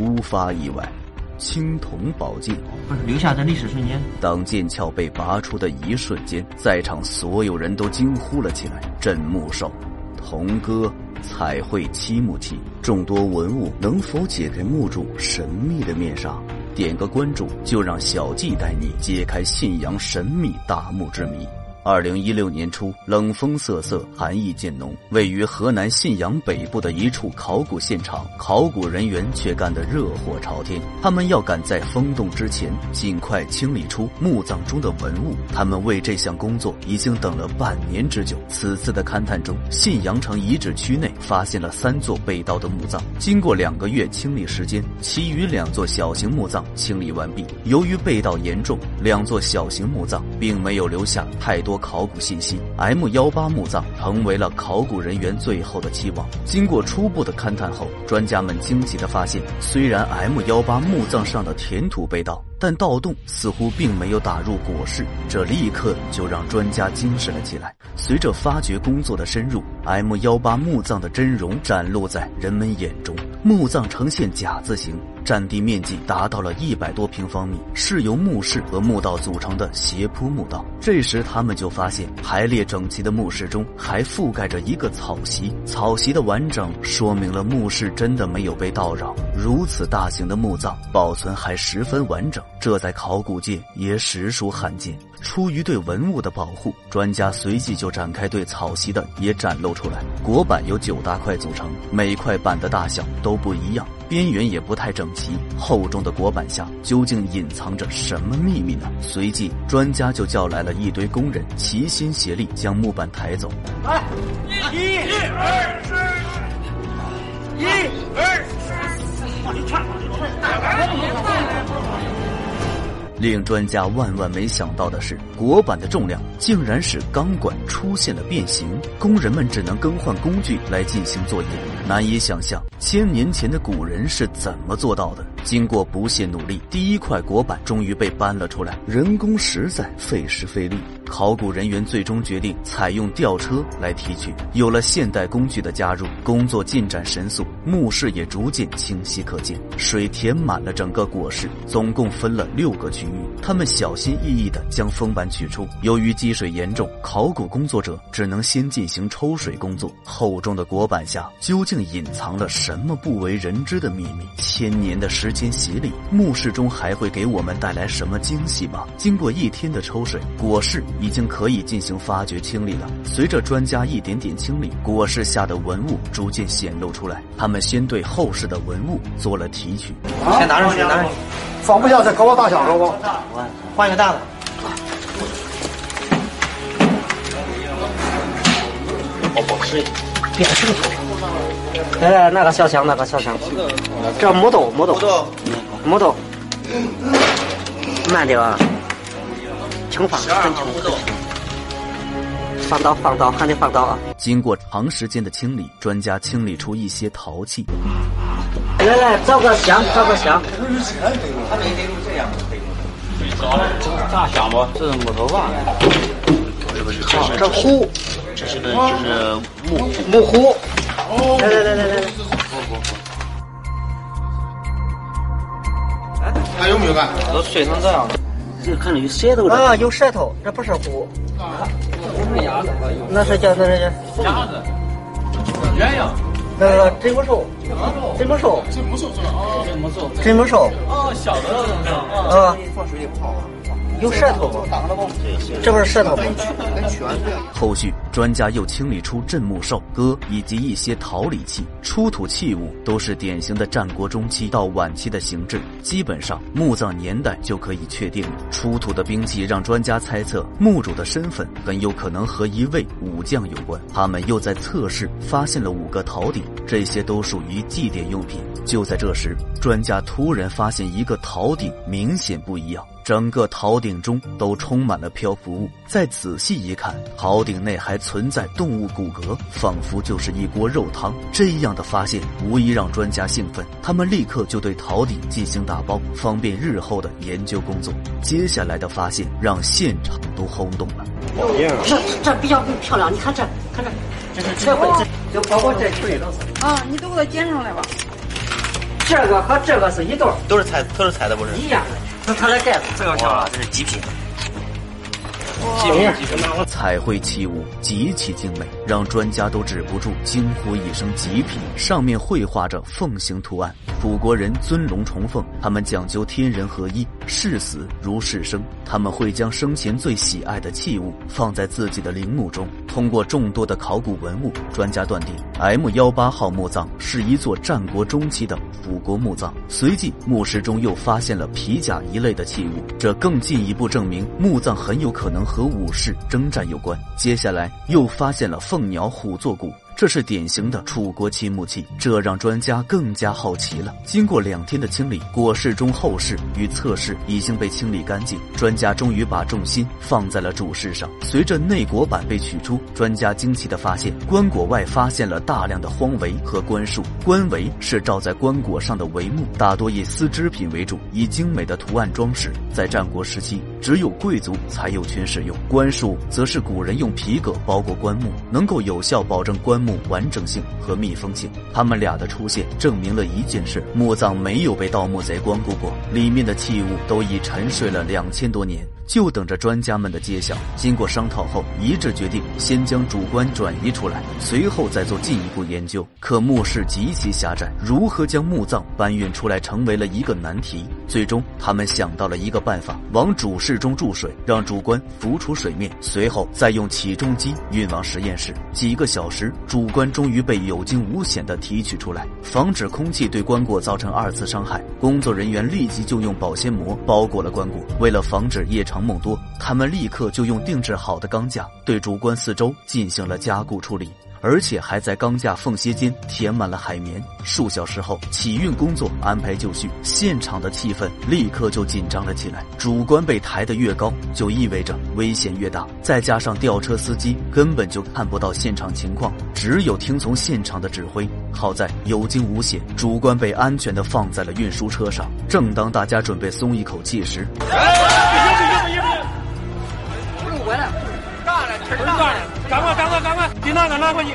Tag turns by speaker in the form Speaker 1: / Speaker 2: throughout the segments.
Speaker 1: 突发意外。青铜宝镜，
Speaker 2: 不是留下的历史瞬间。
Speaker 1: 当剑鞘被拔出的一瞬间，在场所有人都惊呼了起来：“镇墓兽，铜戈，彩绘漆木器，众多文物能否解开墓主神秘的面纱？点个关注，就让小季带你揭开信阳神秘大墓之谜。”二零一六年初，冷风瑟瑟，寒意渐浓。位于河南信阳北部的一处考古现场，考古人员却干得热火朝天。他们要赶在封洞之前，尽快清理出墓葬中的文物。他们为这项工作已经等了半年之久。此次的勘探中，信阳城遗址区内发现了三座被盗的墓葬。经过两个月清理时间，其余两座小型墓葬清理完毕。由于被盗严重，两座小型墓葬并没有留下太多。多考古信息，M 幺八墓葬成为了考古人员最后的期望。经过初步的勘探后，专家们惊奇的发现，虽然 M 幺八墓葬上的填土被盗。但盗洞似乎并没有打入椁室，这立刻就让专家精神了起来。随着发掘工作的深入，M 幺八墓葬的真容展露在人们眼中。墓葬呈现甲字形，占地面积达到了一百多平方米，是由墓室和墓道组成的斜坡墓道。这时他们就发现，排列整齐的墓室中还覆盖着一个草席，草席的完整说明了墓室真的没有被盗扰。如此大型的墓葬保存还十分完整。这在考古界也实属罕见。出于对文物的保护，专家随即就展开对草席的也展露出来。椁板由九大块组成，每块板的大小都不一样，边缘也不太整齐。厚重的椁板下究竟隐藏着什么秘密呢？随即，专家就叫来了一堆工人，齐心协力将木板抬走。来，一、二、三，一、二、三，往里窜，往里窜。令专家万万没想到的是，椁板的重量竟然使钢管出现了变形，工人们只能更换工具来进行作业。难以想象，千年前的古人是怎么做到的？经过不懈努力，第一块椁板终于被搬了出来，人工实在费时费力。考古人员最终决定采用吊车来提取。有了现代工具的加入，工作进展神速，墓室也逐渐清晰可见。水填满了整个椁室，总共分了六个区域。他们小心翼翼地将封板取出。由于积水严重，考古工作者只能先进行抽水工作。厚重的椁板下究竟隐藏了什么不为人知的秘密？千年的时间洗礼，墓室中还会给我们带来什么惊喜吗？经过一天的抽水，椁室。已经可以进行发掘清理了。随着专家一点点清理，椁室下的文物逐渐显露出来。他们先对后世的文物做了提取。
Speaker 2: 先拿上去，拿上去，
Speaker 3: 放不下这高大小了不？
Speaker 2: 换一个大的。哦不，是变石头。哎，那个小枪，那个小枪。这木头，木头，木头。慢点啊。轻放，很轻，放刀，放刀，还得放刀啊！
Speaker 1: 经过长时间的清理，专家清理出一些陶器。
Speaker 2: 来来，找个箱，找个香。
Speaker 4: 大香不？这是木头吧？
Speaker 2: 这壶，
Speaker 4: 这是个就是木
Speaker 2: 木壶。来来来来来来。
Speaker 3: 还有没有干？
Speaker 4: 都碎成这样了。
Speaker 2: 这看着有舌头啊，有舌头，这不是虎，那是叫那是叫鸭子，鸳鸯，那个真木兽，真木兽，
Speaker 3: 真木兽是吧？
Speaker 2: 真木兽，真木兽，
Speaker 4: 啊，小的那种是
Speaker 2: 啊，放水里泡。有舌头吗？这不是舌头吗？
Speaker 1: 后续专家又清理出镇墓兽、戈以及一些陶礼器，出土器物都是典型的战国中期到晚期的形制，基本上墓葬年代就可以确定了。出土的兵器让专家猜测墓主的身份很有可能和一位武将有关。他们又在测试发现了五个陶鼎，这些都属于祭奠用品。就在这时，专家突然发现一个陶鼎明显不一样。整个陶鼎中都充满了漂浮物，再仔细一看，陶鼎内还存在动物骨骼，仿佛就是一锅肉汤。这样的发现无疑让专家兴奋，他们立刻就对陶鼎进行打包，方便日后的研究工作。接下来的发现让现场都轰动了。
Speaker 2: 这这比较漂亮，你看这，看这，这是这这，就包括这锤子。
Speaker 5: 啊，你都给它捡上来吧。
Speaker 2: 这个和这个是一对儿，
Speaker 4: 都是彩，都是彩的，不是？
Speaker 2: 一样的。这它的盖子，这个漂亮，
Speaker 4: 这是
Speaker 2: 极品。
Speaker 1: 彩绘器物极其精美，让专家都止不住惊呼一声“极品”。上面绘画着凤形图案。楚国人尊龙崇凤，他们讲究天人合一，视死如视生。他们会将生前最喜爱的器物放在自己的陵墓中。通过众多的考古文物，专家断定 M 幺八号墓葬是一座战国中期的楚国墓葬。随即，墓室中又发现了皮甲一类的器物，这更进一步证明墓葬很有可能和武士征战有关。接下来，又发现了凤凤鸟虎作谷。这是典型的楚国漆木器，这让专家更加好奇了。经过两天的清理，椁室中后室与侧室已经被清理干净，专家终于把重心放在了主室上。随着内椁板被取出，专家惊奇地发现，棺椁外发现了大量的荒帷和棺树。棺帷是罩在棺椁上的帷幕，大多以丝织品为主，以精美的图案装饰。在战国时期，只有贵族才有权使用。棺树则是古人用皮革包裹棺木，能够有效保证棺木。完整性和密封性，他们俩的出现证明了一件事：墓葬没有被盗墓贼光顾过，里面的器物都已沉睡了两千多年。就等着专家们的揭晓。经过商讨后，一致决定先将主棺转移出来，随后再做进一步研究。可墓室极其狭窄，如何将墓葬搬运出来成为了一个难题。最终，他们想到了一个办法：往主室中注水，让主棺浮出水面，随后再用起重机运往实验室。几个小时，主棺终于被有惊无险地提取出来。防止空气对棺椁造成二次伤害，工作人员立即就用保鲜膜包裹了棺椁。为了防止夜梦多，他们立刻就用定制好的钢架对主棺四周进行了加固处理，而且还在钢架缝隙间填满了海绵。数小时后，起运工作安排就绪，现场的气氛立刻就紧张了起来。主棺被抬得越高，就意味着危险越大。再加上吊车司机根本就看不到现场情况，只有听从现场的指挥。好在有惊无险，主棺被安全地放在了运输车上。正当大家准备松一口气时，
Speaker 5: 你，那个拿过去，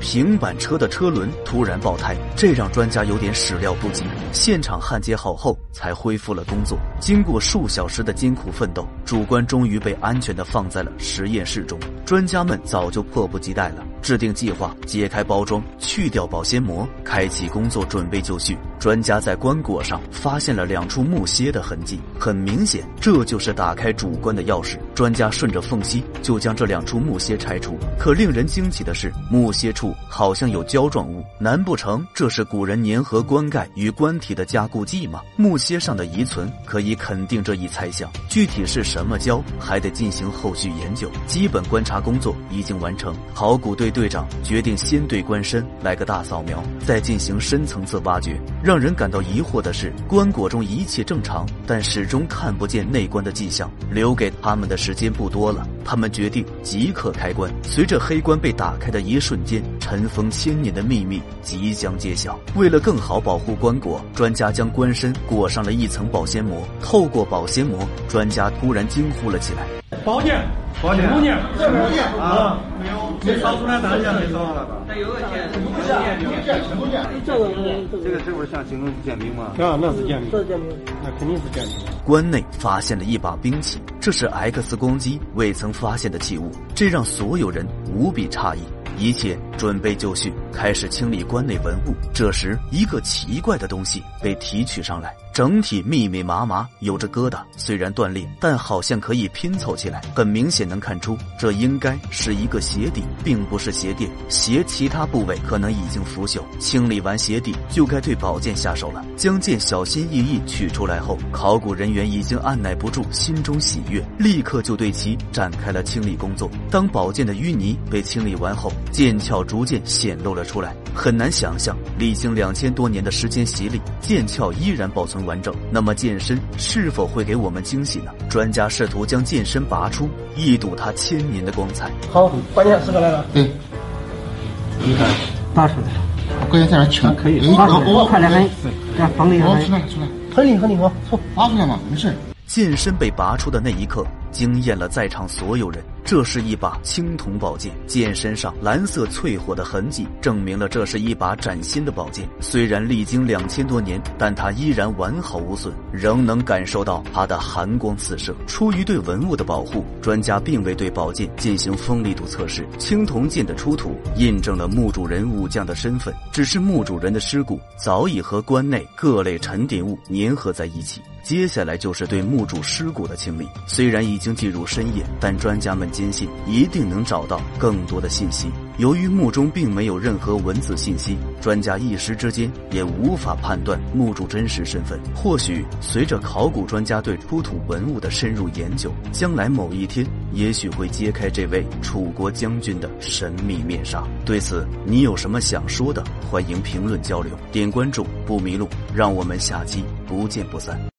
Speaker 1: 平板车的车轮突然爆胎，这让专家有点始料不及。现场焊接好后，才恢复了工作。经过数小时的艰苦奋斗，主棺终于被安全的放在了实验室中。专家们早就迫不及待了，制定计划，解开包装，去掉保鲜膜，开启工作，准备就绪。专家在棺椁上发现了两处木楔的痕迹，很明显，这就是打开主棺的钥匙。专家顺着缝隙就将这两处木楔拆除，可令人惊奇的是，木楔处好像有胶状物，难不成这是古人粘合棺盖与棺体的加固剂吗？木楔上的遗存可以肯定这一猜想，具体是什么胶还得进行后续研究。基本观察工作已经完成，考古队队长决定先对棺身来个大扫描，再进行深层次挖掘。让人感到疑惑的是，棺椁中一切正常，但始终看不见内棺的迹象。留给他们的时间不多了，他们决定即刻开棺。随着黑棺被打开的一瞬间，尘封千年的秘密即将揭晓。为了更好保护棺椁，专家将棺身裹上了一层保鲜膜。透过保鲜膜，专家突然惊呼了起来：“
Speaker 5: 宝剑，宝剑，木剑，木剑啊！没有，没烧出来，当然没烧出来。这有个剑，有剑，有剑，有剑。这个，这个是不是像形容剑兵吗？啊，那是剑兵，是剑兵，那肯定是剑兵。
Speaker 1: 关内发现了一把兵器，这是 X 光机未曾发现的器物，这让所有人无比诧异。一切准备就绪，开始清理关内文物。这时，一个奇怪的东西被提取上来。整体密密麻麻，有着疙瘩，虽然断裂，但好像可以拼凑起来。很明显能看出，这应该是一个鞋底，并不是鞋垫。鞋其他部位可能已经腐朽。清理完鞋底，就该对宝剑下手了。将剑小心翼翼取出来后，考古人员已经按耐不住心中喜悦，立刻就对其展开了清理工作。当宝剑的淤泥被清理完后，剑鞘逐渐显露了出来。很难想象，历经两千多年的时间洗礼，剑鞘依然保存。完整，那么剑身是否会给我们惊喜呢？专家试图将剑身拔出，一睹它千年的光彩。
Speaker 5: 好，关键时刻来了。
Speaker 3: 对，
Speaker 5: 你看，拔出来。
Speaker 3: 关键在哪全？
Speaker 5: 可以，
Speaker 2: 拔出来，快来来，这样放厉
Speaker 3: 害。出来，出来，
Speaker 5: 很厉害，很厉害，
Speaker 3: 拔出来嘛，没事。
Speaker 1: 剑身被拔出的那一刻，惊艳了在场所有人。这是一把青铜宝剑，剑身上蓝色淬火的痕迹，证明了这是一把崭新的宝剑。虽然历经两千多年，但它依然完好无损，仍能感受到它的寒光四射。出于对文物的保护，专家并未对宝剑进行锋利度测试。青铜剑的出土，印证了墓主人武将的身份。只是墓主人的尸骨早已和棺内各类沉淀物粘合在一起。接下来就是对墓主尸骨的清理。虽然已经进入深夜，但专家们坚信一定能找到更多的信息。由于墓中并没有任何文字信息，专家一时之间也无法判断墓主真实身份。或许随着考古专家对出土文物的深入研究，将来某一天，也许会揭开这位楚国将军的神秘面纱。对此，你有什么想说的？欢迎评论交流，点关注不迷路。让我们下期不见不散。